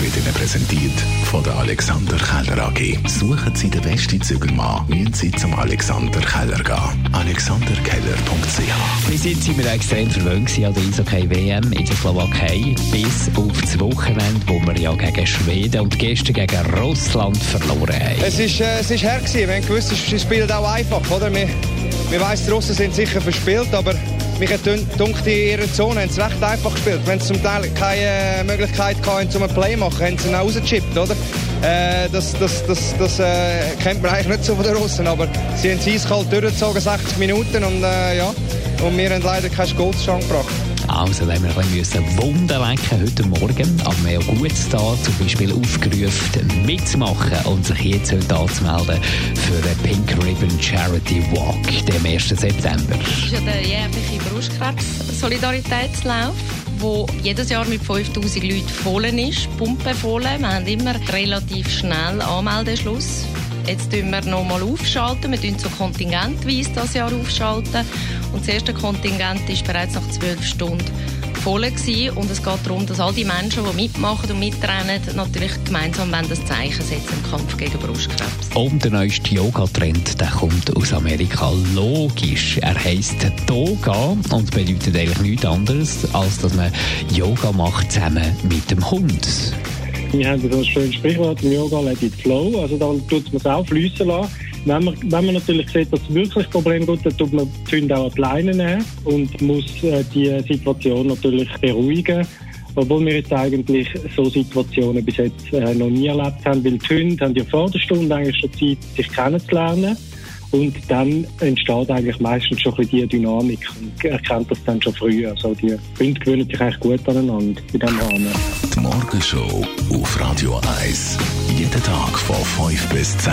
wird Ihnen präsentiert von der Alexander Keller AG. Suchen Sie den besten Zügelmann, müssen Sie zum Alexander Keller gehen. AlexanderKeller.ch Wir sind wir extrem verwöhnt an der Eishockey-WM in der Slowakei bis auf das Wochenende, wo wir ja gegen Schweden und gestern gegen Russland verloren haben. Es ist, äh, es ist her gewesen. Wir haben gewusst, sie spielen auch einfach, oder? Wir, wir weiss, die Russen sind sicher verspielt, aber mich hat gedacht, in ihrer Zone haben sie recht einfach gespielt. Wenn sie zum Teil keine Möglichkeit hatten, um ein Play zu machen, haben sie ihn rausgechippt, oder? Äh, das das, das, das äh, kennt man eigentlich nicht so von den Russen, aber sie haben es eiskalt durchgezogen, 60 Minuten, und äh, ja, und wir haben leider keinen Goldschrank gebracht. Also, wenn wir ein bisschen Wunden lecken heute Morgen, aber wir gut da, zum Beispiel aufgerufen, mitzumachen und sich jetzt heute anzumelden für den Pink Ribbon Charity Walk, dem 1. September. Das ist ja der jährliche Brustkrebs-Solidaritätslauf wo jedes Jahr mit 5000 Leuten voll ist, pumpenvoll. Wir haben immer relativ schnell Anmeldeschluss. Jetzt tun wir nochmal aufschalten. Wir tun so kontingentweise das Jahr aufschalten. Und das erste Kontingent ist bereits nach zwölf Stunden voll gewesen. Und es geht darum, dass all die Menschen, die mitmachen und mitrennen, natürlich gemeinsam das Zeichen setzen im Kampf gegen Brustkrebs. Und der neueste Yoga-Trend, der kommt aus Amerika. Logisch. Er heisst Toga und bedeutet eigentlich nichts anderes, als dass man Yoga macht zusammen mit dem Hund. Wir haben so ein schönes Sprichwort im Yoga, let it flow. Also dann tut man es auch fließen lassen. Wenn man, wenn man natürlich sieht, dass es wirklich ein Problem gibt, dann tut man die Hunde auch an die Leine nehmen und muss äh, die Situation natürlich beruhigen. Obwohl wir jetzt eigentlich so Situationen bis jetzt äh, noch nie erlebt haben, weil die Hunde haben ja vor der Stunde eigentlich schon Zeit, sich kennenzulernen. Und dann entsteht eigentlich meistens schon ein bisschen die Dynamik und erkennt das dann schon früh. Also die Hunde gewöhnen sich eigentlich gut aneinander in diesem Rahmen. Die Morgenshow auf Radio 1. Jeden Tag von 5 bis 10.